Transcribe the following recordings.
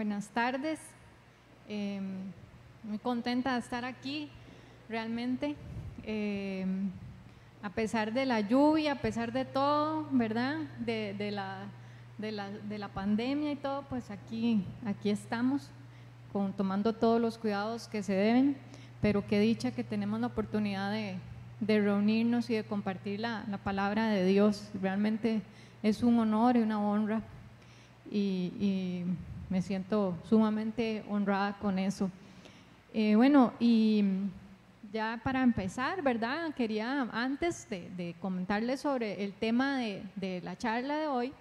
buenas tardes. Em, muy contenta de estar aquí, realmente. Em, a pesar de la lluvia, a pesar de todo, ¿verdad? De, la, de, la, pandemia y todo, pues aquí, aquí estamos, con, tomando todos los cuidados que se deben, pero qué dicha que tenemos la oportunidad de, reunirnos y de compartir la, la palabra de Dios. Realmente es un honor y una honra y, me siento sumamente honrada con eso. Eh, bueno, y ya para empezar, ¿verdad? Quería antes de, comentarles sobre el tema de, la charla de hoy,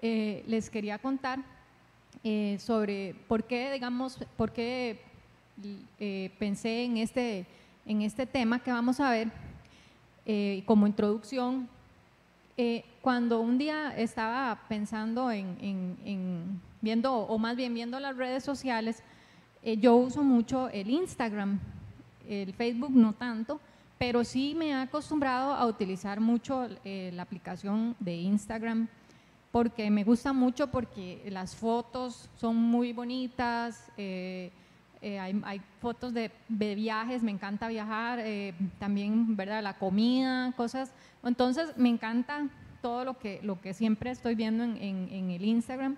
eh, les quería contar eh, sobre por qué, digamos, por qué pensé en este, en este tema que vamos a ver como introducción cuando un día estaba pensando en, viendo, o más bien viendo las redes sociales, eh, yo uso mucho el Instagram, el Facebook no tanto, pero sí me he acostumbrado a utilizar mucho eh, la aplicación de Instagram porque me gusta mucho porque las fotos son muy bonitas, hay, fotos de, de, viajes, me encanta viajar, también ¿verdad? la comida, cosas entonces me encanta todo lo que, lo que siempre estoy viendo en, el Instagram.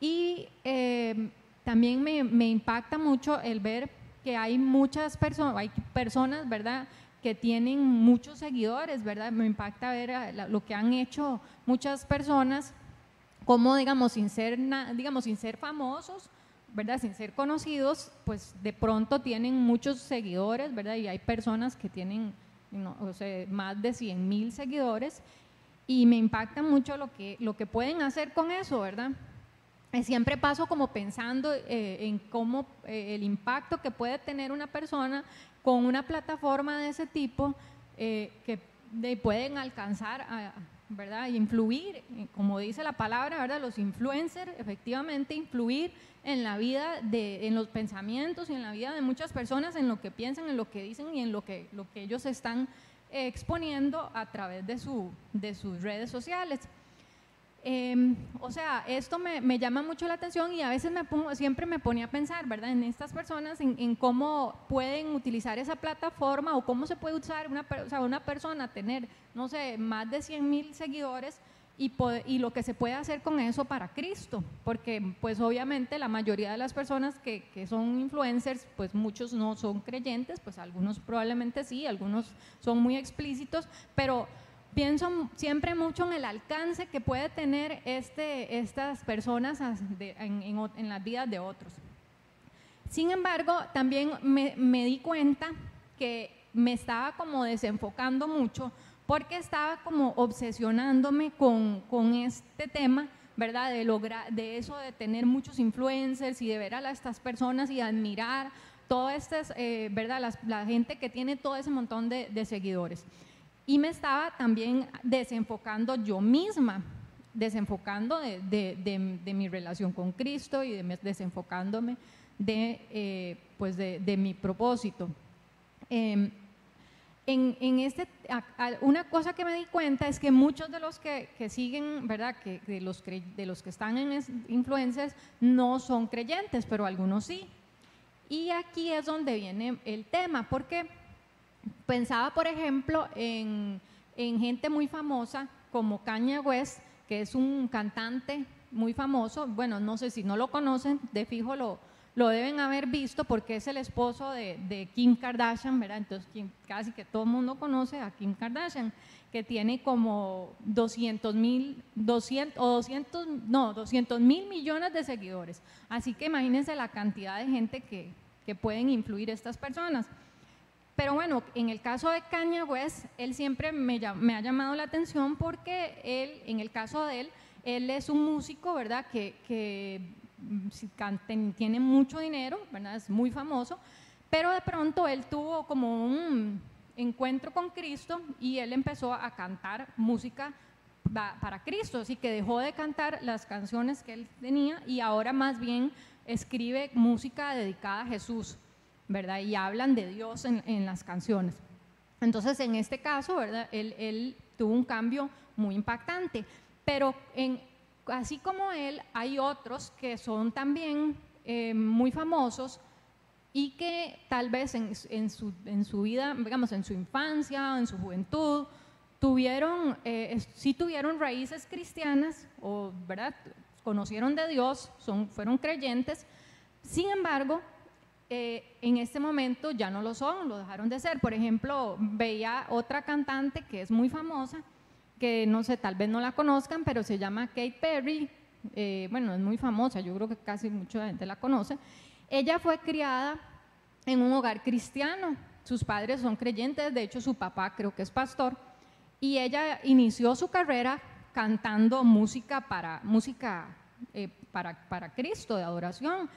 Y eh, también me, impacta mucho el ver que hay muchas personas, hay personas, ¿verdad? que tienen muchos seguidores, ¿verdad? Me impacta ver eh, lo que han hecho muchas personas, como digamos sin ser, digamos sin ser famosos, ¿verdad? Sin ser conocidos, pues de pronto tienen muchos seguidores, ¿verdad? Y hay personas que tienen o sea, más de 100 mil seguidores y me impacta mucho lo que, lo que pueden hacer con eso, ¿verdad? Siempre paso como pensando eh, en cómo eh, el impacto que puede tener una persona con una plataforma de ese tipo eh, que pueden alcanzar a, ¿verdad? influir, como dice la palabra, ¿verdad? Los influencers, efectivamente, influir en la vida, de, en los pensamientos y en la vida de muchas personas, en lo que piensan, en lo que dicen y en lo que, lo que ellos están exponiendo a través de, su, de sus redes sociales. Em, o sea, esto me, me, llama mucho la atención y a veces me pongo, siempre me ponía a pensar, ¿verdad? En estas personas, en, cómo pueden utilizar esa plataforma o cómo se puede usar una, o sea, una persona tener, no sé, más de 100 mil seguidores y, y, lo que se puede hacer con eso para Cristo, porque pues obviamente la mayoría de las personas que, que, son influencers, pues muchos no son creyentes, pues algunos probablemente sí, algunos son muy explícitos, pero pienso siempre mucho en el alcance que puede tener este, estas personas en, las vidas de otros. Sin embargo, también me, di cuenta que me estaba como desenfocando mucho porque estaba como obsesionándome con, este tema, ¿verdad? De, lograr, de eso de tener muchos influencers y de ver a estas personas y admirar toda esta, eh, ¿verdad? La, gente que tiene todo ese montón de seguidores y me estaba también desenfocando yo misma, desenfocando de, mi relación con Cristo y desenfocándome de, eh, pues de, mi propósito. Em, en, este, una cosa que me di cuenta es que muchos de los que, siguen, ¿verdad? Que de, los, de los que están en influencias no son creyentes, pero algunos sí. Y aquí es donde viene el tema, porque Pensaba, por ejemplo, en, gente muy famosa como Kanye West, que es un cantante muy famoso. Bueno, no sé si no lo conocen, de fijo lo, lo deben haber visto porque es el esposo de, Kim Kardashian, ¿verdad? Entonces casi que todo el mundo conoce a Kim Kardashian, que tiene como 200 mil, 200, o 200, no, 200 mil millones de seguidores. Así que imagínense la cantidad de gente que, que pueden influir estas personas. Pero bueno, en el caso de Kanye West, él siempre me, ha llamado la atención porque él, en el caso de él, él es un músico, ¿verdad? Que, mm, tiene mucho dinero, ¿verdad? Es muy famoso, pero de pronto él tuvo como un encuentro con Cristo y él empezó a cantar música para Cristo, así que dejó de cantar las canciones que él tenía y ahora más bien escribe música dedicada a Jesús. ¿Verdad? Y hablan de Dios en, las canciones. Entonces, en este caso, ¿verdad? Él, tuvo un cambio muy impactante. Pero así como él, hay otros que son también eh, muy famosos y que tal vez en, su, vida, digamos, en su infancia, en su juventud, tuvieron, eh, sí tuvieron raíces cristianas o, ¿verdad? Conocieron de Dios, fueron creyentes, sin embargo, eh, en este momento ya no lo son, lo dejaron de ser. Por ejemplo, veía otra cantante que es muy famosa, que no sé, tal vez no la conozcan, pero se llama Kate Perry, eh, bueno, es muy famosa, yo creo que casi mucha gente la conoce. Ella fue criada en un hogar cristiano, sus padres son creyentes, de hecho su papá creo que es pastor, y ella inició su carrera cantando música para, música, eh, para, para Cristo, de adoración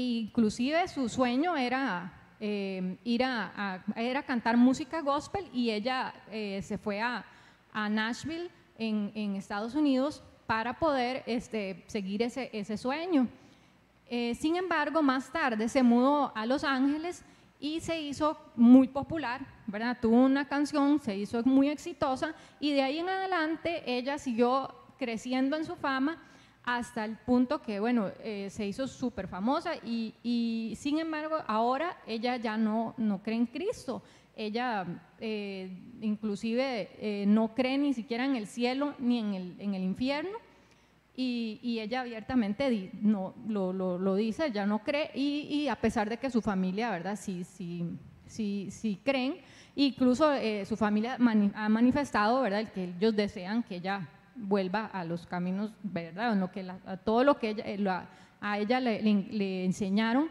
inclusive su sueño era eh, ir a, era cantar música gospel y ella eh, se fue a, Nashville en, Estados Unidos para poder este, seguir ese, ese sueño. Eh, sin embargo, más tarde se mudó a Los Ángeles y se hizo muy popular, ¿verdad? Tuvo una canción, se hizo muy exitosa y de ahí en adelante ella siguió creciendo en su fama hasta el punto que, bueno, eh, se hizo súper famosa y, sin embargo ahora ella ya no, no cree en Cristo. Ella eh, inclusive eh, no cree ni siquiera en el cielo ni en el, en el infierno y, ella abiertamente no, lo, lo, dice, ya no cree y, a pesar de que su familia, ¿verdad? Sí, sí, sí, sí creen. Incluso su familia ha manifestado, ¿verdad? Que ellos desean que ella vuelva a los caminos, ¿verdad? No, que a todo lo que ella, eh, a ella le, enseñaron.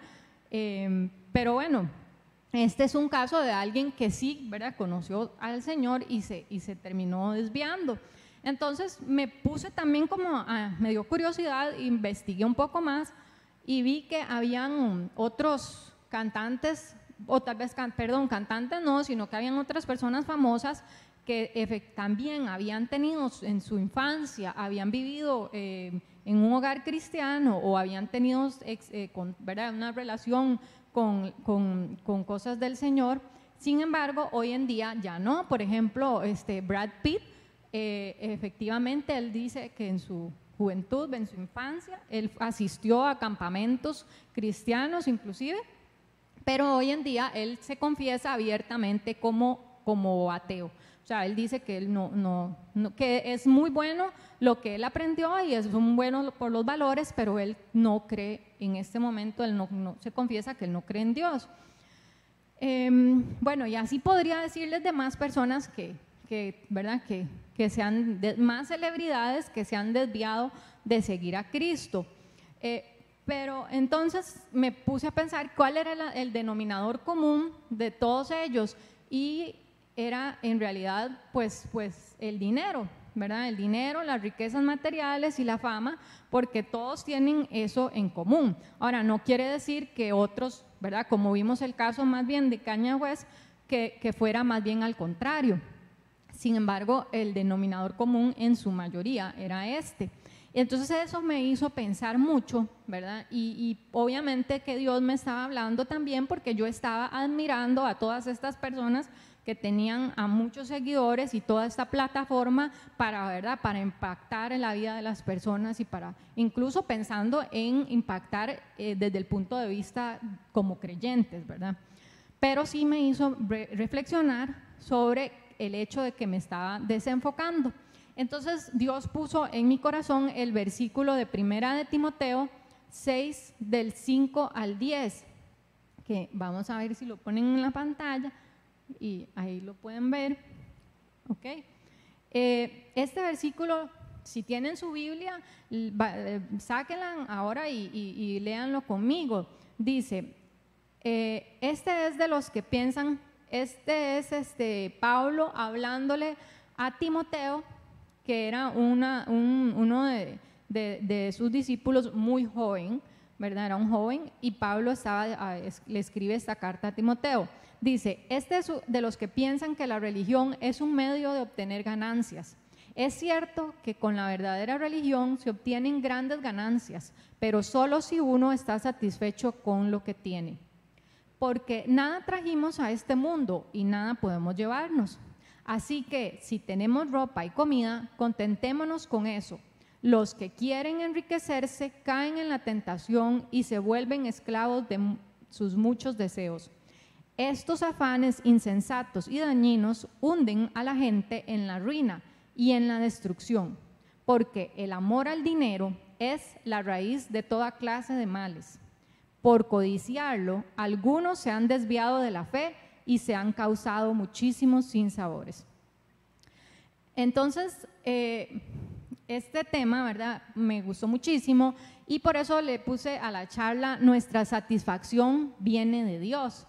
Em, pero bueno, este es un caso de alguien que sí, ¿verdad? Conoció al Señor y se, y se terminó desviando. Entonces me puse también como, me dio curiosidad, investigué un poco más y vi que habían otros cantantes, o tal vez, perdón, cantantes no, sino que habían otras personas famosas que también habían tenido en su infancia, habían vivido eh, en un hogar cristiano o habían tenido eh, ¿verdad? una relación con, con, cosas del Señor. Sin embargo, hoy en día ya no. Por ejemplo, este Brad Pitt, eh, efectivamente, él dice que en su juventud, en su infancia, él asistió a campamentos cristianos inclusive, pero hoy en día él se confiesa abiertamente como, como ateo. O sea, él dice que, él no, no, que es muy bueno lo que él aprendió y es muy bueno por los valores, pero él no cree en este momento, él no, se confiesa que él no cree en Dios. Em, bueno, y así podría decirles de más personas que, que ¿verdad? Que, que sean más celebridades que se han desviado de seguir a Cristo. Eh, pero entonces me puse a pensar cuál era el denominador común de todos ellos y era en realidad pues, pues el dinero, ¿verdad? El dinero, las riquezas materiales y la fama, porque todos tienen eso en común. Ahora, no quiere decir que otros, ¿verdad? Como vimos el caso más bien de Caña West, que, que fuera más bien al contrario. Sin embargo, el denominador común en su mayoría era este. Entonces eso me hizo pensar mucho, ¿verdad? Y, y, obviamente que Dios me estaba hablando también porque yo estaba admirando a todas estas personas que tenían a muchos seguidores y toda esta plataforma para, ¿verdad? para impactar en la vida de las personas y para incluso pensando en impactar eh, desde el punto de vista como creyentes, ¿verdad? Pero sí me hizo reflexionar sobre el hecho de que me estaba desenfocando. Entonces Dios puso en mi corazón el versículo de Primera de Timoteo 6 del 5 al 10, que vamos a ver si lo ponen en la pantalla y ahí lo pueden ver. Eh, este versículo, si tienen su Biblia, eh, sáquenla ahora y, y, léanlo conmigo. Dice, eh, este es de los que piensan, este es este Pablo hablándole a Timoteo, que era uno de, sus discípulos muy joven, ¿verdad? Era un joven, y Pablo estaba, le escribe esta carta a Timoteo. Dice, este es de los que piensan que la religión es un medio de obtener ganancias. Es cierto que con la verdadera religión se obtienen grandes ganancias, pero solo si uno está satisfecho con lo que tiene. Porque nada trajimos a este mundo y nada podemos llevarnos. Así que si tenemos ropa y comida, contentémonos con eso. Los que quieren enriquecerse caen en la tentación y se vuelven esclavos de sus muchos deseos. Estos afanes insensatos y dañinos hunden a la gente en la ruina y en la destrucción, porque el amor al dinero es la raíz de toda clase de males. Por codiciarlo, algunos se han desviado de la fe y se han causado muchísimos sinsabores. Entonces, eh, este tema, ¿verdad? Me gustó muchísimo y por eso le puse a la charla, nuestra satisfacción viene de Dios.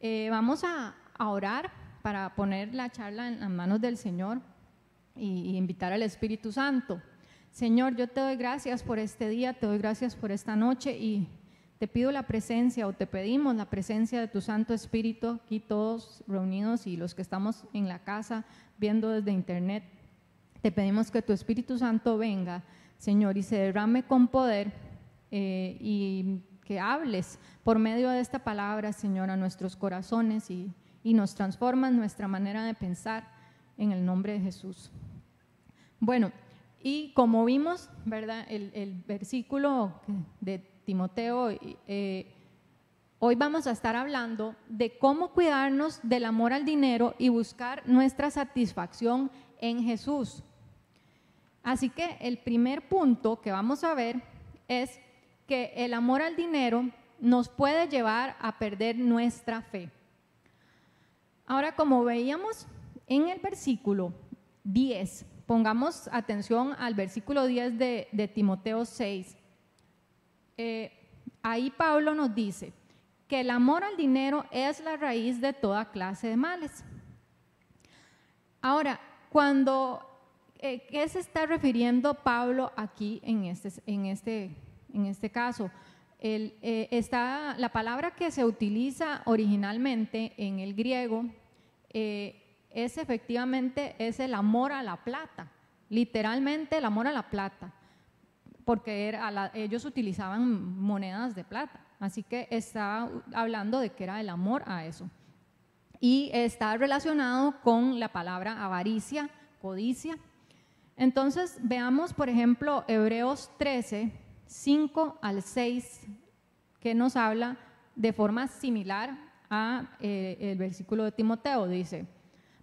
Eh, vamos a, orar para poner la charla en las manos del Señor y, y invitar al Espíritu Santo. Señor, yo te doy gracias por este día, te doy gracias por esta noche y te pido la presencia o te pedimos la presencia de tu Santo Espíritu aquí todos reunidos y los que estamos en la casa viendo desde internet. Te pedimos que tu Espíritu Santo venga, Señor, y se derrame con poder eh, y que hables por medio de esta palabra, Señor, a nuestros corazones y, y nos transformas nuestra manera de pensar en el nombre de Jesús. Bueno, y como vimos, ¿verdad? El, el versículo de Timoteo, eh, hoy vamos a estar hablando de cómo cuidarnos del amor al dinero y buscar nuestra satisfacción en Jesús. Así que el primer punto que vamos a ver es que el amor al dinero nos puede llevar a perder nuestra fe. Ahora, como veíamos en el versículo 10, pongamos atención al versículo 10 de, de Timoteo 6, eh, ahí Pablo nos dice que el amor al dinero es la raíz de toda clase de males. Ahora, cuando, eh, ¿qué se está refiriendo Pablo aquí en este, en este, en este caso? Eh, está, la palabra que se utiliza originalmente en el griego es efectivamente es el amor a la plata, literalmente el amor a la plata porque ellos utilizaban monedas de plata. Así que estaba hablando de que era el amor a eso. Y está relacionado con la palabra avaricia, codicia. Entonces, veamos, por ejemplo, Hebreos 13, 5 al 6, que nos habla de forma similar a eh, el versículo de Timoteo. Dice,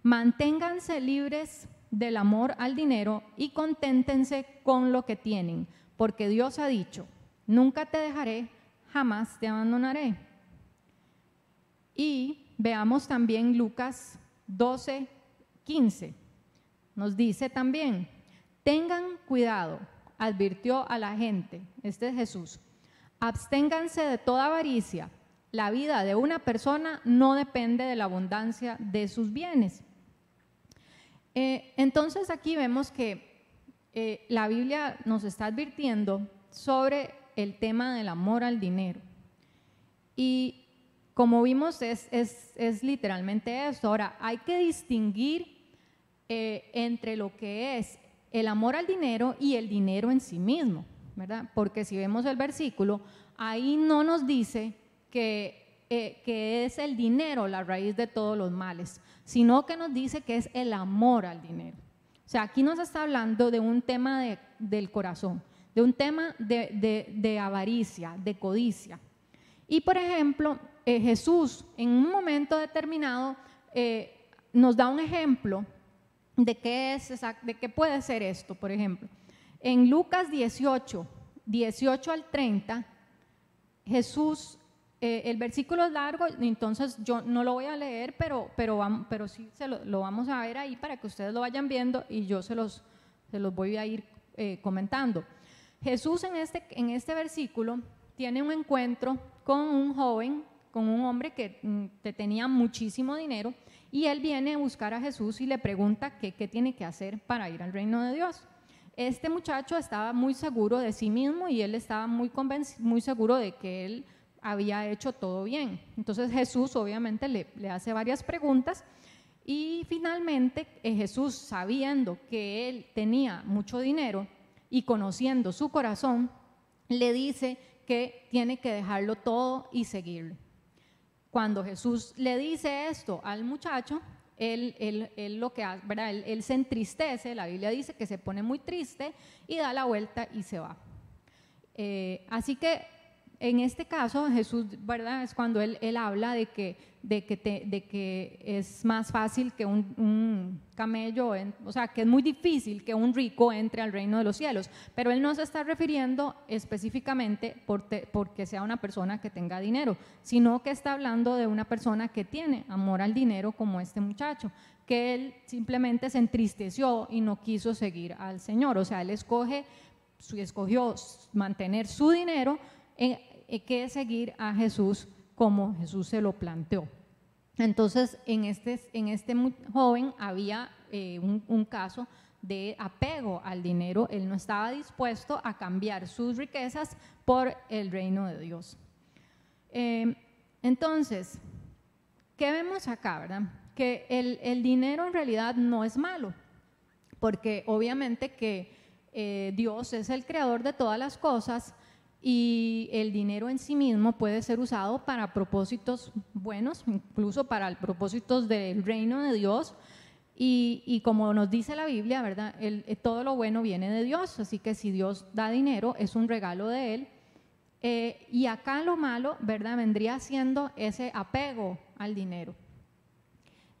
manténganse libres del amor al dinero y conténtense con lo que tienen porque Dios ha dicho, nunca te dejaré, jamás te abandonaré. Y veamos también Lucas 12, 15. Nos dice también, tengan cuidado, advirtió a la gente, este es Jesús, absténganse de toda avaricia. La vida de una persona no depende de la abundancia de sus bienes. Eh, entonces aquí vemos que eh, la Biblia nos está advirtiendo sobre el tema del amor al dinero. Y como vimos, es, literalmente eso. Ahora, hay que distinguir eh, entre lo que es el amor al dinero y el dinero en sí mismo, ¿verdad? Porque si vemos el versículo, ahí no nos dice que, eh, que es el dinero la raíz de todos los males, sino que nos dice que es el amor al dinero. O sea, aquí nos está hablando de un tema del corazón, de un tema de, avaricia, de codicia. Y por ejemplo, eh, Jesús en un momento determinado eh, nos da un ejemplo de qué, es, de qué puede ser esto, por ejemplo. En Lucas 18, 18 al 30, Jesús eh, el versículo es largo, entonces yo no lo voy a leer, pero, pero, pero sí se lo, vamos a ver ahí para que ustedes lo vayan viendo y yo se los, se los voy a ir eh, comentando. Jesús en este, en este versículo tiene un encuentro con un joven, con un hombre que, mm, que tenía muchísimo dinero y él viene a buscar a Jesús y le pregunta qué, qué tiene que hacer para ir al reino de Dios. Este muchacho estaba muy seguro de sí mismo y él estaba muy, muy seguro de que él había hecho todo bien. Entonces Jesús obviamente le, hace varias preguntas y finalmente eh, Jesús, sabiendo que él tenía mucho dinero y conociendo su corazón, le dice que tiene que dejarlo todo y seguirlo. Cuando Jesús le dice esto al muchacho, él, él, lo que hace, ¿verdad? Él, se entristece, la Biblia dice que se pone muy triste y da la vuelta y se va. Eh, así que en este caso Jesús, ¿verdad? Es cuando él, él habla de que, de, que de que es más fácil que un, camello, o sea, que es muy difícil que un rico entre al reino de los cielos. Pero él no se está refiriendo específicamente por porque sea una persona que tenga dinero, sino que está hablando de una persona que tiene amor al dinero como este muchacho, que él simplemente se entristeció y no quiso seguir al Señor. O sea, él escoge, escogió mantener su dinero eh, que seguir a Jesús como Jesús se lo planteó. Entonces, en este, en este joven había eh, un, caso de apego al dinero. Él no estaba dispuesto a cambiar sus riquezas por el reino de Dios. Eh, entonces, ¿qué vemos acá, verdad? Que el, el, dinero en realidad no es malo, porque obviamente que Dios es el creador de todas las cosas y el dinero en sí mismo puede ser usado para propósitos buenos, incluso para propósitos del reino de Dios. Y, como nos dice la Biblia, ¿verdad? Eh, todo lo bueno viene de Dios, así que si Dios da dinero, es un regalo de Él. Eh, y acá lo malo, ¿verdad? Vendría siendo ese apego al dinero.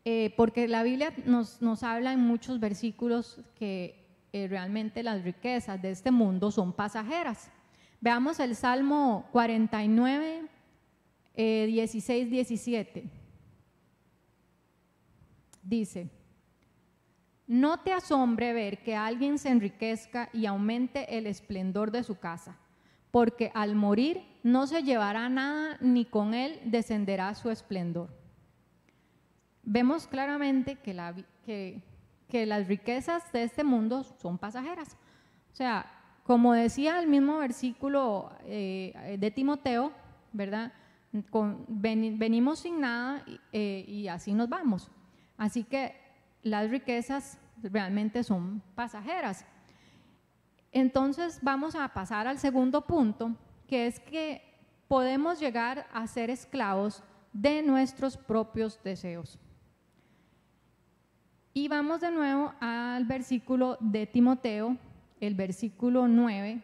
Eh, porque la Biblia nos, nos, habla en muchos versículos que realmente las riquezas de este mundo son pasajeras. Veamos el Salmo 49, 16, 17. Dice, no te asombre ver que alguien se enriquezca y aumente el esplendor de su casa, porque al morir no se llevará nada ni con él descenderá su esplendor. Vemos claramente que, que las riquezas de este mundo son pasajeras. O sea, como decía el mismo versículo eh, de Timoteo, ¿verdad? venimos sin nada eh, y así nos vamos. Así que las riquezas realmente son pasajeras. Entonces vamos a pasar al segundo punto, que es que podemos llegar a ser esclavos de nuestros propios deseos. Y vamos de nuevo al versículo de Timoteo el versículo 9,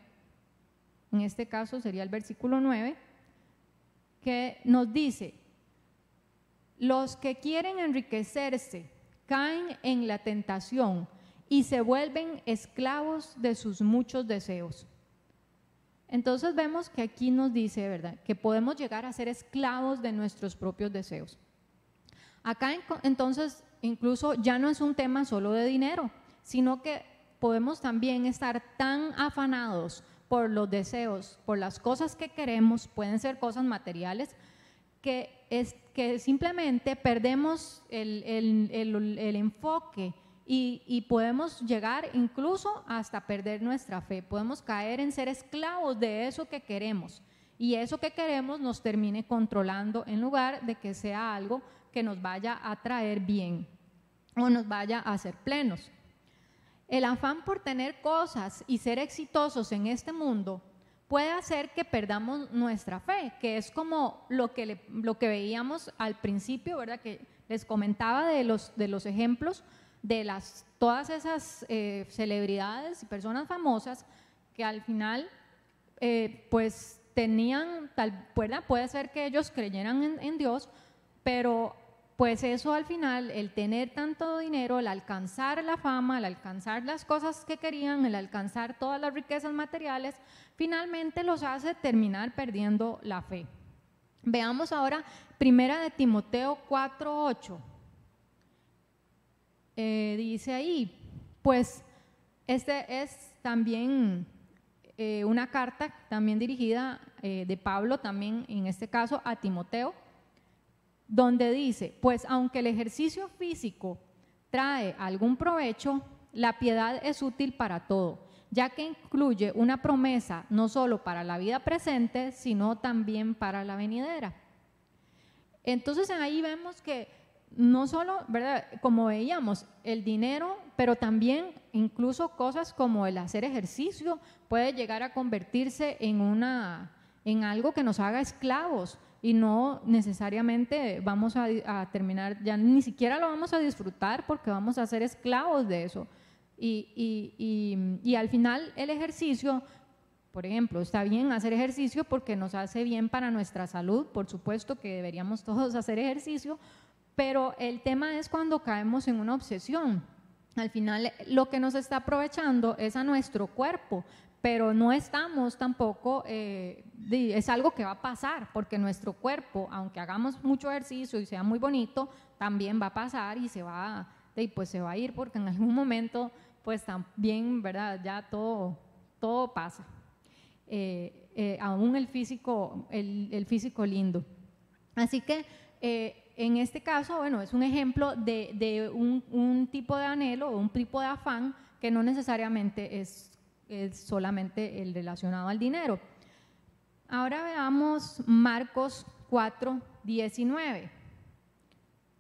en este caso sería el versículo 9, que nos dice, los que quieren enriquecerse caen en la tentación y se vuelven esclavos de sus muchos deseos. Entonces vemos que aquí nos dice, ¿verdad?, que podemos llegar a ser esclavos de nuestros propios deseos. Acá entonces incluso ya no es un tema solo de dinero, sino que podemos también estar tan afanados por los deseos, por las cosas que queremos, pueden ser cosas materiales, que, es, que simplemente perdemos el, enfoque y, y, podemos llegar incluso hasta perder nuestra fe. Podemos caer en ser esclavos de eso que queremos y eso que queremos nos termine controlando en lugar de que sea algo que nos vaya a traer bien o nos vaya a hacer plenos. El afán por tener cosas y ser exitosos en este mundo puede hacer que perdamos nuestra fe, que es como lo que, lo que veíamos al principio, ¿verdad? Que les comentaba de los, de los ejemplos de las, todas esas eh, celebridades y personas famosas que al final, eh, pues tenían, tal, puede ser que ellos creyeran en Dios, pero pues eso al final, el tener tanto dinero, el alcanzar la fama, el alcanzar las cosas que querían, el alcanzar todas las riquezas materiales, finalmente los hace terminar perdiendo la fe. Veamos ahora primera de Timoteo 4.8. Eh, dice ahí, pues este es también eh, una carta también dirigida eh, de Pablo, también en este caso a Timoteo donde dice, pues aunque el ejercicio físico trae algún provecho, la piedad es útil para todo, ya que incluye una promesa no solo para la vida presente, sino también para la venidera. Entonces ahí vemos que no solo, ¿verdad? Como veíamos, el dinero, pero también incluso cosas como el hacer ejercicio puede llegar a convertirse en una en algo que nos haga esclavos y no necesariamente vamos a, terminar, ya ni siquiera lo vamos a disfrutar porque vamos a ser esclavos de eso. Y, al final el ejercicio, por ejemplo, está bien hacer ejercicio porque nos hace bien para nuestra salud, por supuesto que deberíamos todos hacer ejercicio, pero el tema es cuando caemos en una obsesión. Al final lo que nos está aprovechando es a nuestro cuerpo, pero no estamos tampoco, eh, es algo que va a pasar, porque nuestro cuerpo, aunque hagamos mucho ejercicio y sea muy bonito, también va a pasar y se va, y pues se va a ir, porque en algún momento, pues también, ¿verdad? Ya todo, todo pasa. Eh, eh, aún el físico, el, físico lindo. Así que en este caso, bueno, es un ejemplo de, un, tipo de anhelo un tipo de afán que no necesariamente es es solamente el relacionado al dinero. Ahora veamos Marcos 4, 19.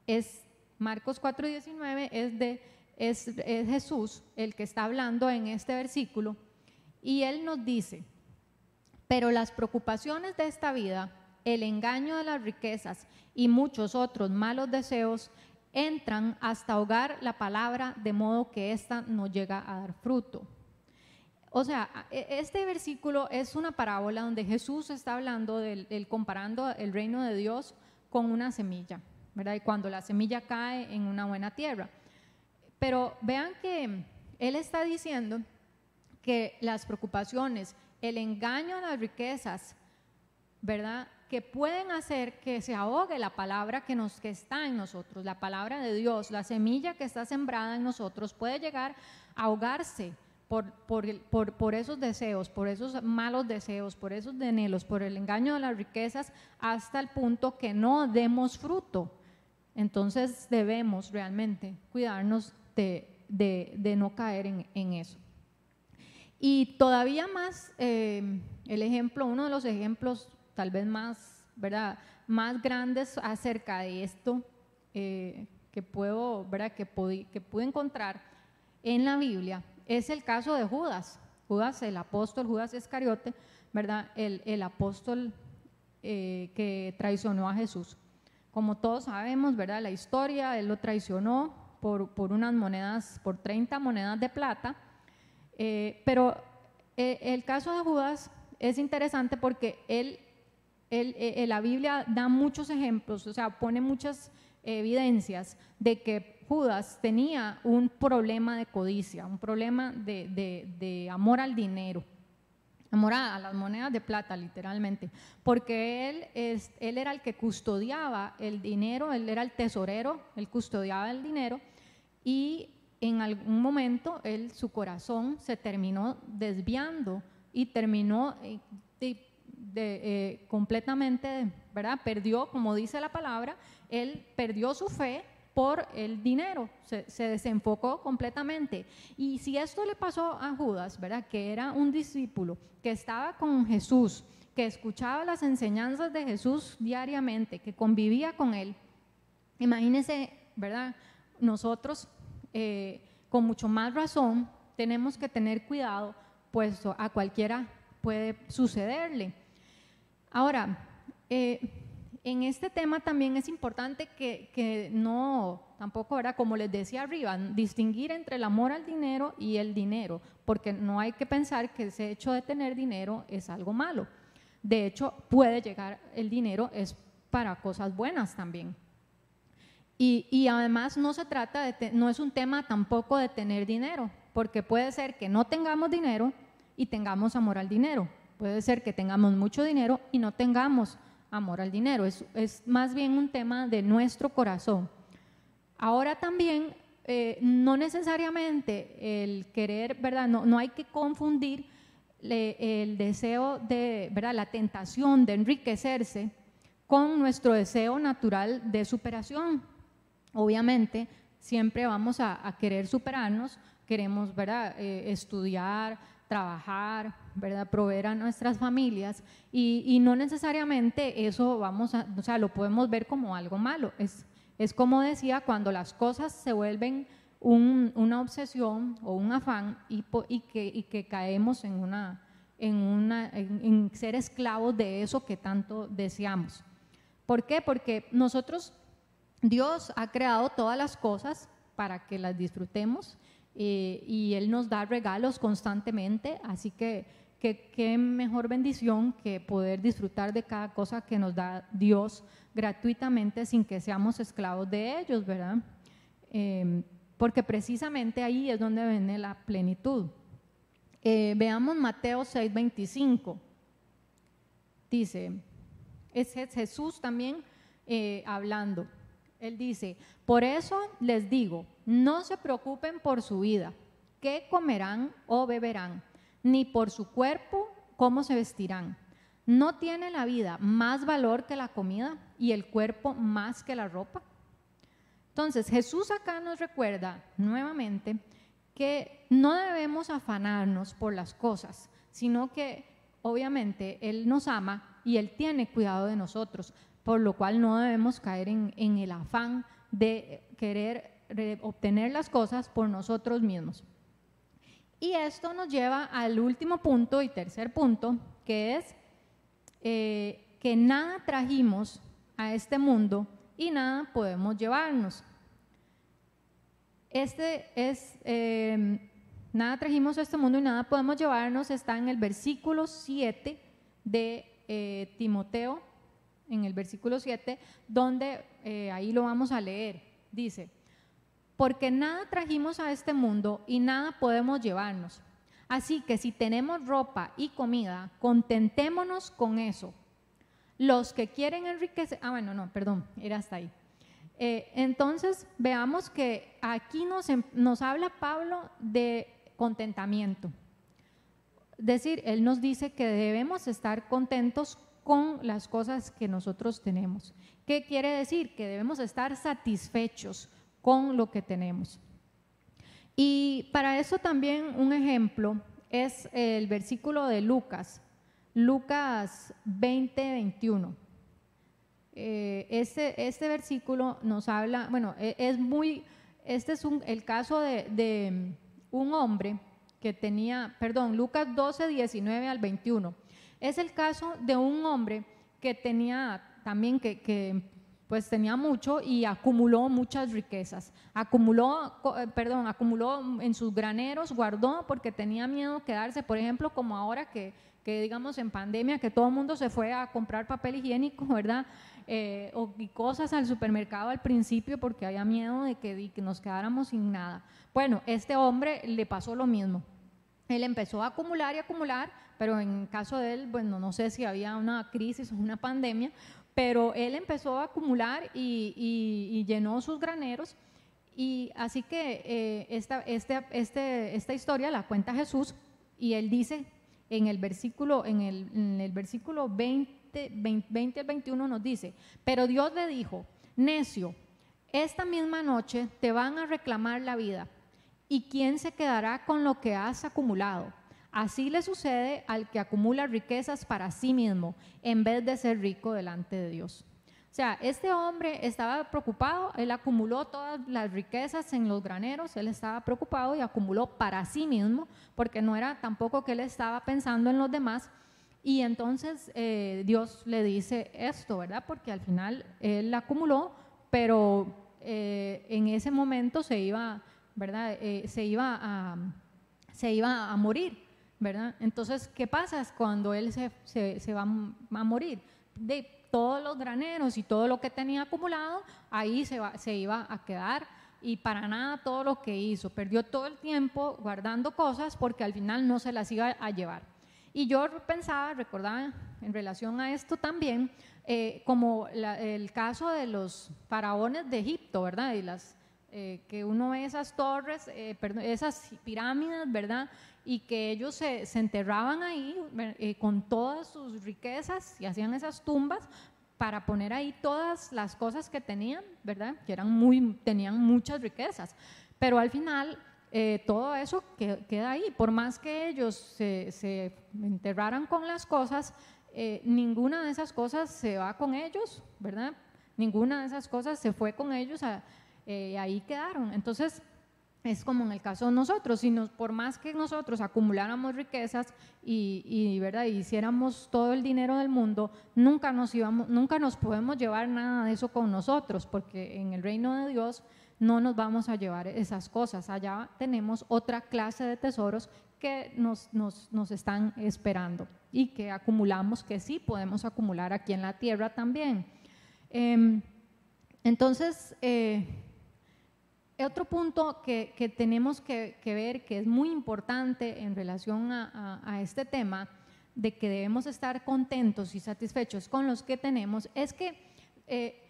Es, Marcos 4, 19 es, de, es, es Jesús el que está hablando en este versículo y él nos dice, pero las preocupaciones de esta vida, el engaño de las riquezas y muchos otros malos deseos entran hasta ahogar la palabra de modo que ésta no llega a dar fruto. O sea, e, este versículo es una parábola donde Jesús está hablando del, comparando el reino de Dios con una semilla, ¿verdad? Y cuando la semilla cae en una buena tierra. Pero vean que él está diciendo que las preocupaciones, el engaño a las riquezas, ¿verdad? Que pueden hacer que se ahogue la palabra que, nos, que está en nosotros, la palabra de Dios, la semilla que está sembrada en nosotros puede llegar a ahogarse por, por, por, esos deseos, por esos malos deseos, por esos anhelos, por el engaño de las riquezas, hasta el punto que no demos fruto. Entonces debemos realmente cuidarnos de, de, no caer en, en, eso. Y todavía más, eh, el ejemplo, uno de los ejemplos tal vez más, ¿verdad? más grandes acerca de esto eh, que puedo, ¿verdad? Que, que pude encontrar en la Biblia es el caso de Judas. Judas, el apóstol, Judas Iscariote, ¿verdad? El, apóstol eh, que traicionó a Jesús. Como todos sabemos, ¿verdad? La historia, él lo traicionó por, por unas monedas, por 30 monedas de plata. Eh, pero eh, el caso de Judas es interesante porque él, él, la Biblia da muchos ejemplos, o sea, pone muchas evidencias de que Judas tenía un problema de codicia, un problema de, amor al dinero, amor a, las monedas de plata, literalmente, porque él, él era el que custodiaba el dinero, él era el tesorero, él custodiaba el dinero y en algún momento su corazón se terminó desviando y terminó eh, eh, completamente, ¿verdad? Perdió, como dice la palabra, él perdió su fe por el dinero, se, desenfocó completamente. Y si esto le pasó a Judas, ¿verdad? Que era un discípulo que estaba con Jesús, que escuchaba las enseñanzas de Jesús diariamente, que convivía con él, imagínense, ¿verdad? Nosotros, eh, con mucho más razón, tenemos que tener cuidado, pues a cualquiera puede sucederle. Ahora, eh, en este tema también es importante que, no, tampoco, era Como les decía arriba, distinguir entre el amor al dinero y el dinero, porque no hay que pensar que ese hecho de tener dinero es algo malo. De hecho, puede llegar el dinero, es para cosas buenas también. Y, además no se trata de, no es un tema tampoco de tener dinero, porque puede ser que no tengamos dinero y tengamos amor al dinero. Puede ser que tengamos mucho dinero y no tengamos amor al dinero, es, es más bien un tema de nuestro corazón. Ahora también, eh, no necesariamente el querer, ¿verdad? No, no hay que confundir el deseo de, ¿verdad? La tentación de enriquecerse con nuestro deseo natural de superación. Obviamente, siempre vamos a, querer superarnos, queremos, ¿verdad? Eh, estudiar, trabajar, ¿verdad? proveer a nuestras familias y, no necesariamente eso vamos a, o sea, lo podemos ver como algo malo. Es, es como decía, cuando las cosas se vuelven una obsesión o un afán y, y, que, y que, caemos en una, en, una, en, ser esclavos de eso que tanto deseamos. ¿Por qué? Porque nosotros, Dios ha creado todas las cosas para que las disfrutemos y Él nos da regalos constantemente, así que qué mejor bendición que poder disfrutar de cada cosa que nos da Dios gratuitamente sin que seamos esclavos de ellos, ¿verdad? Em, porque precisamente ahí es donde viene la plenitud. Eh, veamos Mateo 6:25. Dice, es Jesús también eh, hablando. Él dice, por eso les digo, no se preocupen por su vida, qué comerán o beberán, ni por su cuerpo, cómo se vestirán. ¿No tiene la vida más valor que la comida y el cuerpo más que la ropa? Entonces Jesús acá nos recuerda nuevamente que no debemos afanarnos por las cosas, sino que obviamente Él nos ama y Él tiene cuidado de nosotros, por lo cual no debemos caer en, el afán de querer obtener las cosas por nosotros mismos. Y esto nos lleva al último punto y tercer punto, que es eh, que nada trajimos a este mundo y nada podemos llevarnos. Este es, em, nada trajimos a este mundo y nada podemos llevarnos, está en el versículo 7 de eh, Timoteo, en el versículo 7, donde eh, ahí lo vamos a leer. Dice, porque nada trajimos a este mundo y nada podemos llevarnos. Así que si tenemos ropa y comida, contentémonos con eso. Los que quieren enriquecer, ah bueno, no, perdón, era hasta ahí. Eh, entonces veamos que aquí nos, em, nos habla Pablo de contentamiento. Es decir, él nos dice que debemos estar contentos con las cosas que nosotros tenemos. ¿Qué quiere decir? Que debemos estar satisfechos con lo que tenemos. Y para eso también un ejemplo es el versículo de Lucas, Lucas 20, 21. Eh, este, este, versículo nos habla, bueno, e, es muy, este es el caso de, un hombre que tenía, perdón, Lucas 12, 19 al 21. Es el caso de un hombre que tenía también que, pues tenía mucho y acumuló muchas riquezas. Acumuló, eh, perdón, acumuló en sus graneros, guardó porque tenía miedo quedarse, por ejemplo, como ahora que, que digamos en pandemia, que todo el mundo se fue a comprar papel higiénico, ¿verdad? Eh, o, y cosas al supermercado al principio porque había miedo de que, de que nos quedáramos sin nada. Bueno, este hombre le pasó lo mismo. Él empezó a acumular y acumular, pero en caso de él, bueno, no sé si había una crisis o una pandemia, pero él empezó a acumular y, llenó sus graneros. Y así que eh, esta, este, este, esta historia la cuenta Jesús y él dice en el versículo, en el, versículo 20, 20, 20 al 21 nos dice, pero Dios le dijo, necio, esta misma noche te van a reclamar la vida. ¿Y quién se quedará con lo que has acumulado? Así le sucede al que acumula riquezas para sí mismo en vez de ser rico delante de Dios. O sea, este hombre estaba preocupado, él acumuló todas las riquezas en los graneros, él estaba preocupado y acumuló para sí mismo, porque no era tampoco que él estaba pensando en los demás. Y entonces eh, Dios le dice esto, ¿verdad? Porque al final él acumuló, pero eh, en ese momento se iba, ¿verdad? Eh, se, iba a, se iba a morir. ¿verdad? Entonces, ¿qué pasa cuando él se, se, va a morir? De todos los graneros y todo lo que tenía acumulado, ahí se, va, se iba a quedar y para nada todo lo que hizo. Perdió todo el tiempo guardando cosas porque al final no se las iba a llevar. Y yo pensaba, recordaba en relación a esto también, eh, como el caso de los faraones de Egipto, ¿verdad? Y las, eh, que uno ve esas torres, eh, esas pirámides, ¿verdad? y que ellos se, enterraban ahí eh, con todas sus riquezas y hacían esas tumbas para poner ahí todas las cosas que tenían, ¿verdad? Que eran muy, tenían muchas riquezas. Pero al final todo eso queda ahí. Por más que ellos se, enterraran con las cosas, ninguna de esas cosas se va con ellos, ¿verdad? Ninguna de esas cosas se fue con ellos, ahí quedaron. Entonces, es como en el caso de nosotros, si nos, por más que nosotros acumuláramos riquezas y, ¿verdad? hiciéramos todo el dinero del mundo, nunca nos, íbamos, nunca nos podemos llevar nada de eso con nosotros, porque en el reino de Dios no nos vamos a llevar esas cosas. Allá tenemos otra clase de tesoros que nos, nos, nos están esperando y que acumulamos, que sí podemos acumular aquí en la tierra también. Eh, entonces, eh, otro punto que, tenemos que, ver, que es muy importante en relación a, este tema, de que debemos estar contentos y satisfechos con los que tenemos, es que eh,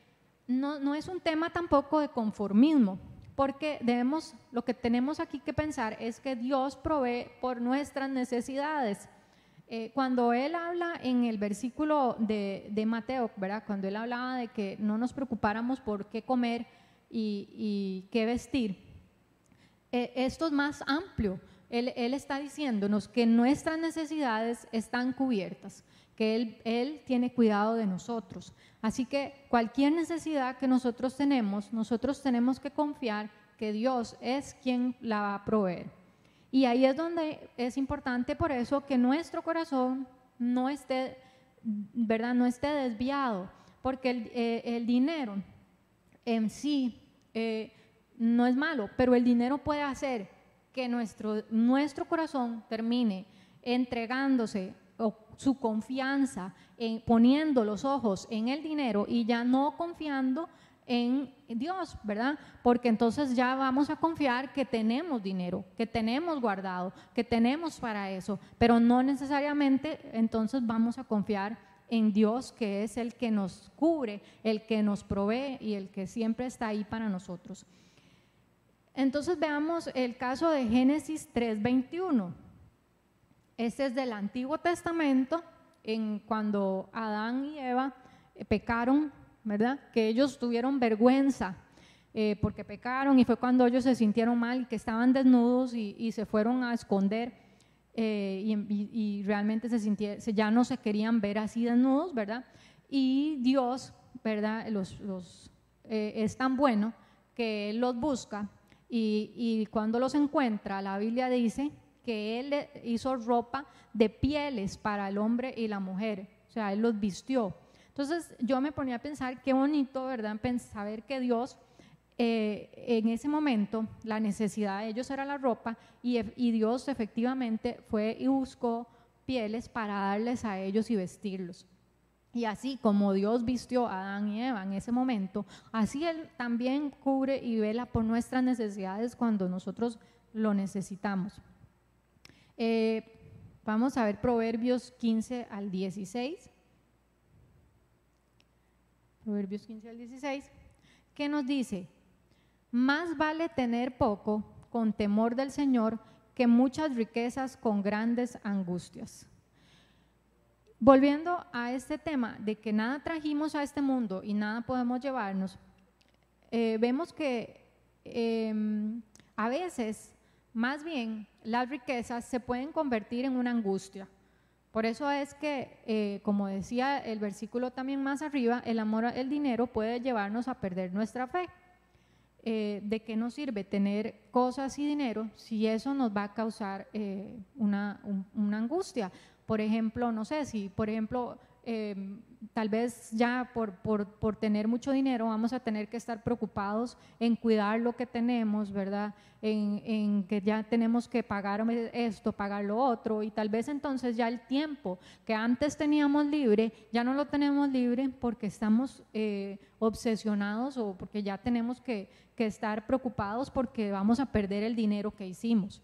no, es un tema tampoco de conformismo, porque debemos, lo que tenemos aquí que pensar es que Dios provee por nuestras necesidades. Eh, cuando él habla en el versículo de, de Mateo, ¿verdad? cuando él hablaba de que no nos preocupáramos por qué comer, y, qué vestir. E, esto es más amplio. Él, está diciéndonos que nuestras necesidades están cubiertas, que él, tiene cuidado de nosotros. Así que cualquier necesidad que nosotros tenemos, nosotros tenemos que confiar que Dios es quien la va a proveer. Y ahí es donde es importante por eso que nuestro corazón no esté, ¿verdad? No esté desviado, porque el, eh, el dinero en sí eh, no es malo, pero el dinero puede hacer que nuestro, nuestro corazón termine entregándose o su confianza, en, poniendo los ojos en el dinero y ya no confiando en Dios, ¿verdad? Porque entonces ya vamos a confiar que tenemos dinero, que tenemos guardado, que tenemos para eso, pero no necesariamente entonces vamos a confiar en Dios, que es el que nos cubre, el que nos provee y el que siempre está ahí para nosotros. Entonces veamos el caso de Génesis 3:21. Este es del Antiguo Testamento, en cuando Adán y Eva eh, pecaron, ¿verdad? Que ellos tuvieron vergüenza eh, porque pecaron y fue cuando ellos se sintieron mal y que estaban desnudos y se fueron a esconder eh, y, realmente se sintieron, ya no se querían ver así desnudos, ¿verdad? Y Dios, ¿verdad? Los, los eh, es tan bueno que Él los busca y, y, cuando los encuentra, la Biblia dice que Él hizo ropa de pieles para el hombre y la mujer, o sea, Él los vistió. Entonces yo me ponía a pensar qué bonito, ¿verdad? Saber que Dios eh, en ese momento la necesidad de ellos era la ropa y, Dios efectivamente fue y buscó pieles para darles a ellos y vestirlos. Y así como Dios vistió a Adán y Eva en ese momento, así Él también cubre y vela por nuestras necesidades cuando nosotros lo necesitamos. Eh, vamos a ver Proverbios 15 al 16. Proverbios 15 al 16. ¿Qué nos dice? Más vale tener poco con temor del Señor que muchas riquezas con grandes angustias. Volviendo a este tema de que nada trajimos a este mundo y nada podemos llevarnos, eh, vemos que em, a veces, más bien, las riquezas se pueden convertir en una angustia. Por eso es que, eh, como decía el versículo también más arriba, el amor al dinero puede llevarnos a perder nuestra fe. Eh, ¿de qué nos sirve tener cosas y dinero si eso nos va a causar eh, una, una, angustia? Por ejemplo, no sé, si por ejemplo Em, tal vez ya por, por, por, tener mucho dinero vamos a tener que estar preocupados en cuidar lo que tenemos, ¿verdad? En, en, que ya tenemos que pagar esto, pagar lo otro, y tal vez entonces ya el tiempo que antes teníamos libre, ya no lo tenemos libre porque estamos eh, obsesionados o porque ya tenemos que, que estar preocupados porque vamos a perder el dinero que hicimos.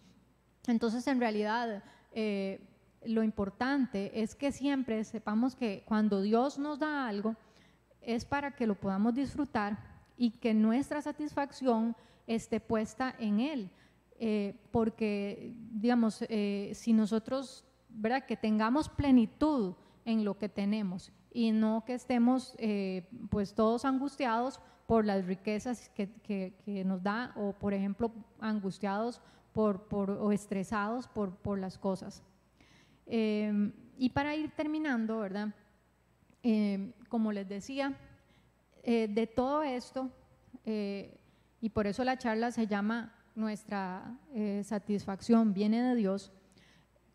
Entonces, en realidad, eh, lo importante es que siempre sepamos que cuando Dios nos da algo es para que lo podamos disfrutar y que nuestra satisfacción esté puesta en Él. Eh, porque, digamos, eh, si nosotros, ¿verdad? Que tengamos plenitud en lo que tenemos y no que estemos eh, pues todos angustiados por las riquezas que, que, nos da o, por ejemplo, angustiados por, por, o estresados por, por las cosas. Em, y para ir terminando, ¿verdad? Em, como les decía, eh, de todo esto, eh, y por eso la charla se llama nuestra eh, satisfacción viene de Dios,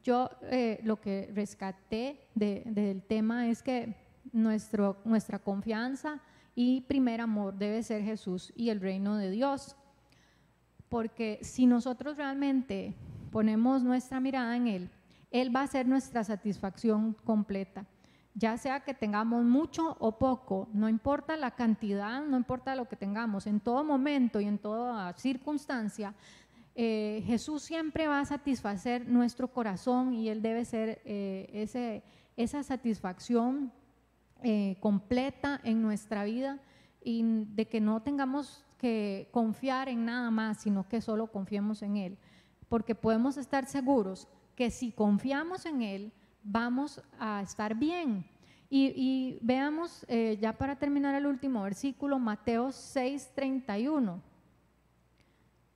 yo eh, lo que rescaté del tema es que nuestro, nuestra confianza y primer amor debe ser Jesús y el reino de Dios. Porque si nosotros realmente ponemos nuestra mirada en Él, Él va a ser nuestra satisfacción completa. Ya sea que tengamos mucho o poco, no importa la cantidad, no importa lo que tengamos, en todo momento y en toda circunstancia, eh, Jesús siempre va a satisfacer nuestro corazón y Él debe ser eh, ese, esa satisfacción eh, completa en nuestra vida y de que no tengamos que confiar en nada más, sino que solo confiemos en Él. Porque podemos estar seguros que si confiamos en Él, vamos a estar bien. Y, veamos, ya para terminar el último versículo, Mateo 6, 31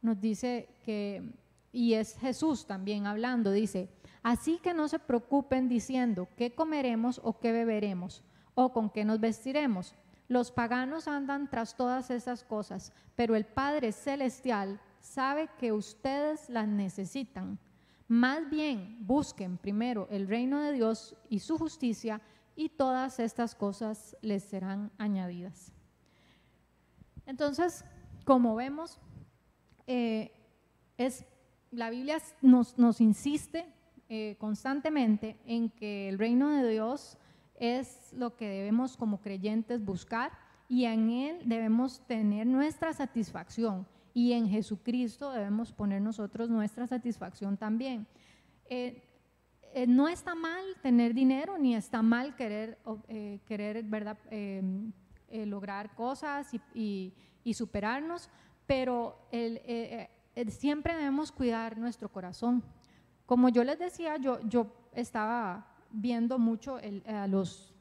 nos dice que, y es Jesús también hablando, dice, así que no se preocupen diciendo qué comeremos o qué beberemos o con qué nos vestiremos. Los paganos andan tras todas esas cosas, pero el Padre Celestial sabe que ustedes las necesitan. Más bien busquen primero el reino de Dios y su justicia y todas estas cosas les serán añadidas. Entonces, como vemos, eh, es, la Biblia nos, insiste eh, constantemente en que el reino de Dios es lo que debemos como creyentes buscar y en Él debemos tener nuestra satisfacción y en Jesucristo debemos poner nosotros nuestra satisfacción también. Eh, no está mal tener dinero ni está mal querer, querer ¿verdad? lograr cosas y, y superarnos, pero eh, eh, siempre debemos cuidar nuestro corazón. Como yo les decía, yo, yo estaba viendo mucho a los,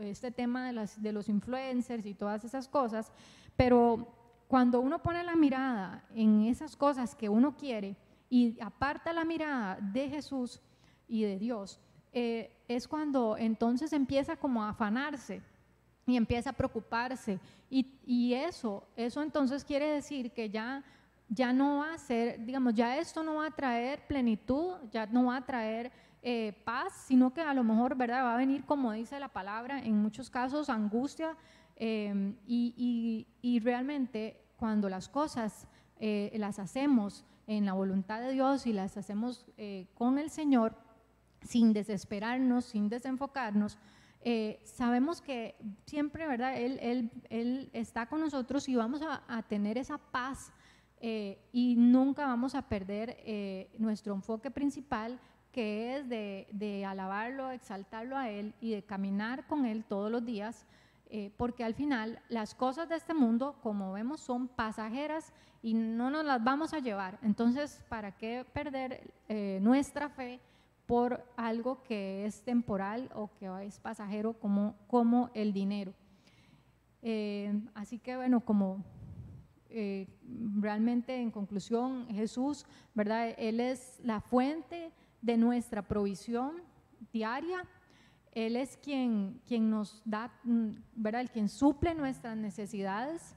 este tema de, las, de los influencers y todas esas cosas, pero cuando uno pone la mirada en esas cosas que uno quiere y aparta la mirada de Jesús y de Dios, eh, es cuando entonces empieza como a afanarse y empieza a preocuparse. Y, eso, eso entonces quiere decir que ya, ya no va a ser, digamos, ya esto no va a traer plenitud, ya no va a traer eh, paz, sino que a lo mejor, ¿verdad? Va a venir, como dice la palabra, en muchos casos, angustia. Eh, y, realmente cuando las cosas eh, las hacemos en la voluntad de Dios y las hacemos con el Señor, sin desesperarnos, sin desenfocarnos, eh, sabemos que siempre, ¿verdad? Él, él, él, está con nosotros y vamos a, tener esa paz eh, y nunca vamos a perder eh, nuestro enfoque principal, que es de, de, alabarlo, exaltarlo a Él y de caminar con Él todos los días, porque al final las cosas de este mundo, como vemos, son pasajeras y no nos las vamos a llevar. Entonces, ¿para qué perder nuestra fe? por algo que es temporal o que es pasajero como, como el dinero. Eh, así que bueno, como eh, realmente en conclusión Jesús, ¿verdad? Él es la fuente de nuestra provisión diaria. Él es quien, quien nos da, ¿verdad? El quien suple nuestras necesidades.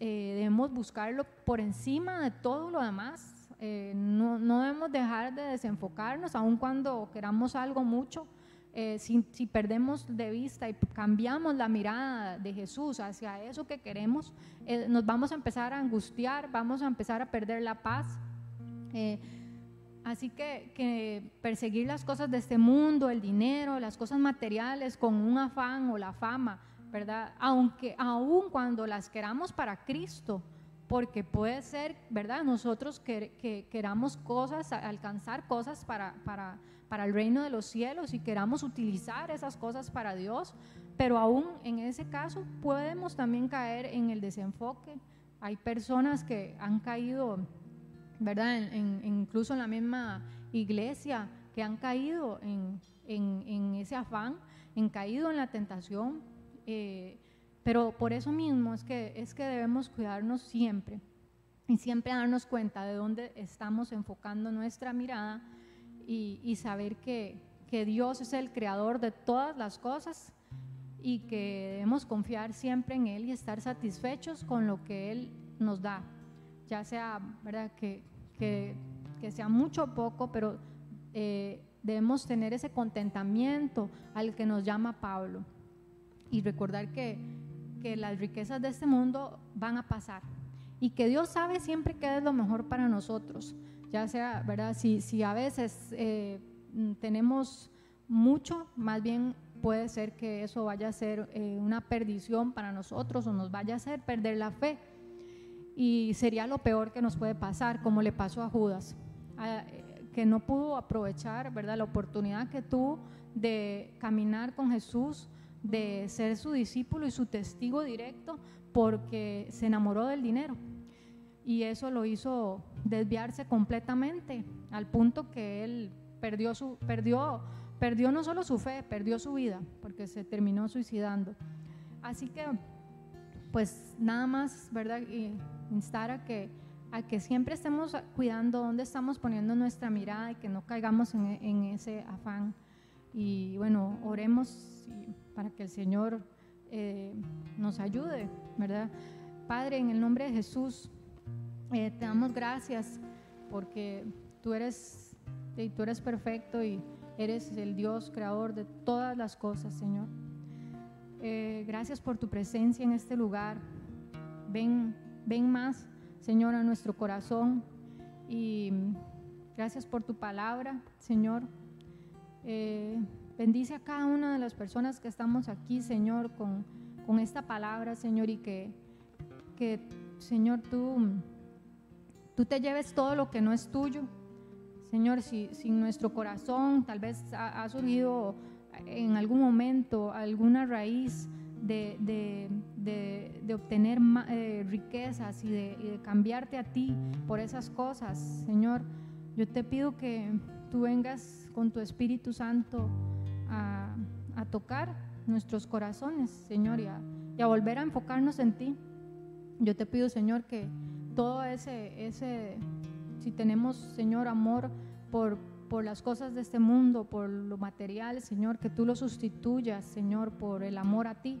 Eh, debemos buscarlo por encima de todo lo demás, eh, no, no, debemos dejar de desenfocarnos, aun cuando queramos algo mucho. Eh, si, si, perdemos de vista y cambiamos la mirada de Jesús hacia eso que queremos, nos vamos a empezar a angustiar, vamos a empezar a perder la paz. Así que, que, perseguir las cosas de este mundo, el dinero, las cosas materiales con un afán o la fama, ¿verdad? Aunque aun cuando las queramos para Cristo, porque puede ser, ¿verdad? Nosotros que, queramos cosas, alcanzar cosas para, para, para, el reino de los cielos y queramos utilizar esas cosas para Dios, pero aún en ese caso podemos también caer en el desenfoque. Hay personas que han caído, ¿verdad? incluso en la misma iglesia, que han caído en, ese afán, han caído en la tentación. Eh, pero por eso mismo es que, es que debemos cuidarnos siempre y siempre darnos cuenta de dónde estamos enfocando nuestra mirada y, saber que, que Dios es el creador de todas las cosas y que debemos confiar siempre en Él y estar satisfechos con lo que Él nos da. Ya sea, ¿verdad? Que, que, sea mucho o poco, pero eh, debemos tener ese contentamiento al que nos llama Pablo y recordar que, que las riquezas de este mundo van a pasar y que Dios sabe siempre qué es lo mejor para nosotros, ya sea, ¿verdad? Si, si a veces eh, tenemos mucho, más bien puede ser que eso vaya a ser eh, una perdición para nosotros o nos vaya a hacer perder la fe. Y sería lo peor que nos puede pasar, como le pasó a Judas, que no pudo aprovechar ¿verdad? la oportunidad que tuvo de caminar con Jesús, de ser su discípulo y su testigo directo, porque se enamoró del dinero. Y eso lo hizo desviarse completamente, al punto que él perdió, su, perdió Perdió no solo su fe, perdió su vida, porque se terminó suicidando. Así que, pues nada más, ¿verdad? Y instar a que, a que siempre estemos cuidando dónde estamos poniendo nuestra mirada y que no caigamos en, ese afán. Y bueno, oremos para que el Señor eh, nos ayude, ¿verdad? Padre, en el nombre de Jesús, eh, te damos gracias porque tú eres, tú eres perfecto y Eres el Dios creador de todas las cosas, Señor. Eh, gracias por tu presencia en este lugar. Ven, ven más, Señor, a nuestro corazón. Y gracias por tu palabra, Señor. Eh, bendice a cada una de las personas que estamos aquí, Señor, con, con esta palabra, Señor, y que, que Señor, tú, tú te lleves todo lo que no es tuyo Señor, si, en nuestro corazón tal vez ha, surgido en algún momento alguna raíz de, obtener eh, riquezas y, de, cambiarte a ti por esas cosas, Señor, yo te pido que tú vengas con tu Espíritu Santo a, tocar nuestros corazones, Señor, y a, y a, volver a enfocarnos en ti. Yo te pido, Señor, que todo ese, ese si tenemos, Señor, amor por, por las cosas de este mundo, por lo material, Señor, que tú lo sustituyas, Señor, por el amor a ti,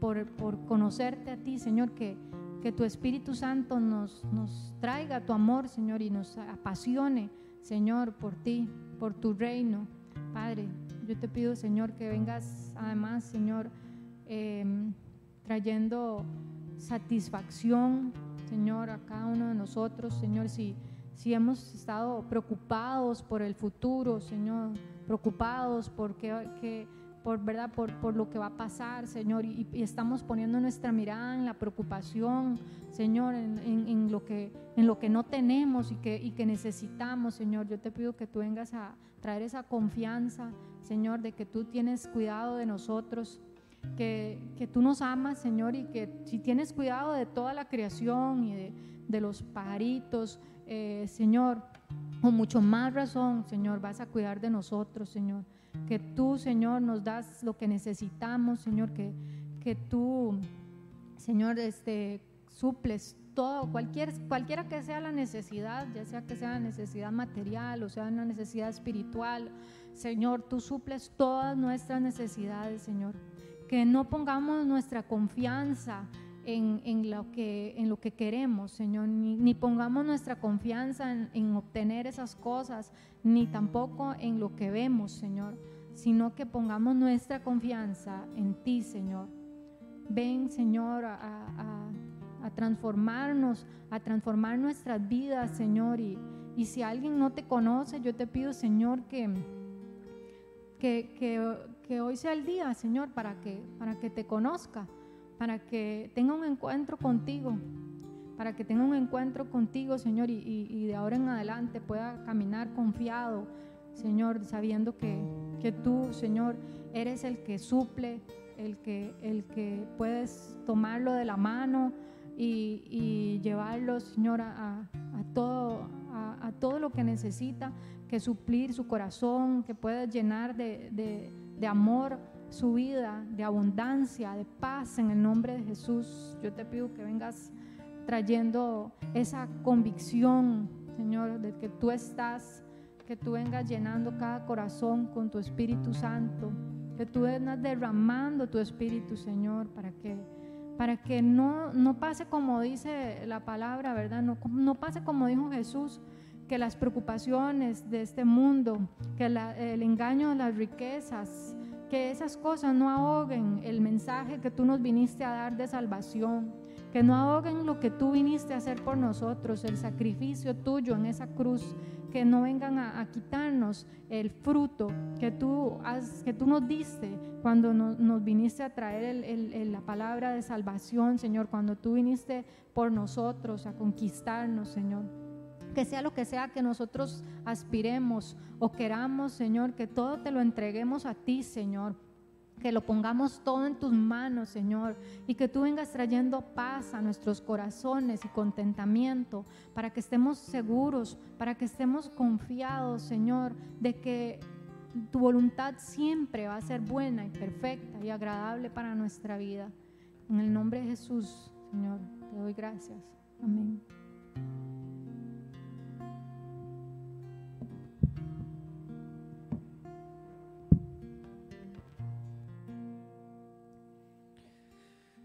por, por conocerte a ti, Señor, que, que tu Espíritu Santo nos, nos traiga tu amor, Señor, y nos apasione, Señor, por ti, por tu reino. Padre, yo te pido, Señor, que vengas además, Señor, em, trayendo satisfacción, Señor, a cada uno de nosotros, Señor, si si hemos estado preocupados por el futuro, Señor, preocupados por, qué, por, ¿verdad? Por, por, lo que va a pasar, Señor, y, estamos poniendo nuestra mirada en la preocupación, Señor, en, en, lo, que, en lo que no tenemos y que, y que necesitamos, Señor. Yo te pido que tú vengas a traer esa confianza, Señor, de que tú tienes cuidado de nosotros. Que, que, tú nos amas, Señor, y que si tienes cuidado de toda la creación y de, de los pajaritos, eh, Señor, con mucho más razón, Señor, vas a cuidar de nosotros, Señor. Que tú, Señor, nos das lo que necesitamos, Señor, que, que tú, Señor, este, suples todo, cualquier, cualquiera que sea la necesidad, ya sea que sea la necesidad material o sea una necesidad espiritual, Señor, tú suples todas nuestras necesidades, Señor. Que no pongamos nuestra confianza en, lo, que, en lo que queremos, Señor, ni, pongamos nuestra confianza en, obtener esas cosas, ni tampoco en lo que vemos, Señor, sino que pongamos nuestra confianza en ti, Señor. Ven, Señor, a, transformarnos, a transformar nuestras vidas, Señor. Y, y, si alguien no te conoce, yo te pido, Señor, que, que, que, hoy sea el día, Señor, para que, para que te conozca para que tenga un encuentro contigo, para que tenga un encuentro contigo, Señor, y, de ahora en adelante pueda caminar confiado, Señor, sabiendo que, que, tú, Señor, eres el que suple, el que, el que puedes tomarlo de la mano y, llevarlo, Señor, a, todo, a, todo lo que necesita, que suplir su corazón, que puedas llenar de, de amor su vida de abundancia, de paz en el nombre de Jesús. Yo te pido que vengas trayendo esa convicción, Señor, de que tú estás, que tú vengas llenando cada corazón con tu Espíritu Santo, que tú vengas derramando tu Espíritu, Señor, para que para que no, no pase como dice la palabra, ¿verdad? No, no pase como dijo Jesús, que las preocupaciones de este mundo, que el engaño de las riquezas, que esas cosas no ahoguen el mensaje que tú nos viniste a dar de salvación, que no ahoguen lo que tú viniste a hacer por nosotros, el sacrificio tuyo en esa cruz, que no vengan a, quitarnos el fruto que tú, has, que tú nos diste cuando nos viniste a traer la palabra de salvación, Señor, cuando tú viniste por nosotros a conquistarnos, Señor. Que sea lo que sea que nosotros aspiremos o queramos, Señor, que todo te lo entreguemos a ti, Señor que lo pongamos todo en tus manos, Señor, y que tú vengas trayendo paz a nuestros corazones y contentamiento, para que estemos seguros, para que estemos confiados, Señor, de que tu voluntad siempre va a ser buena y perfecta y agradable para nuestra vida. En el nombre de Jesús, Señor, te doy gracias. Amén.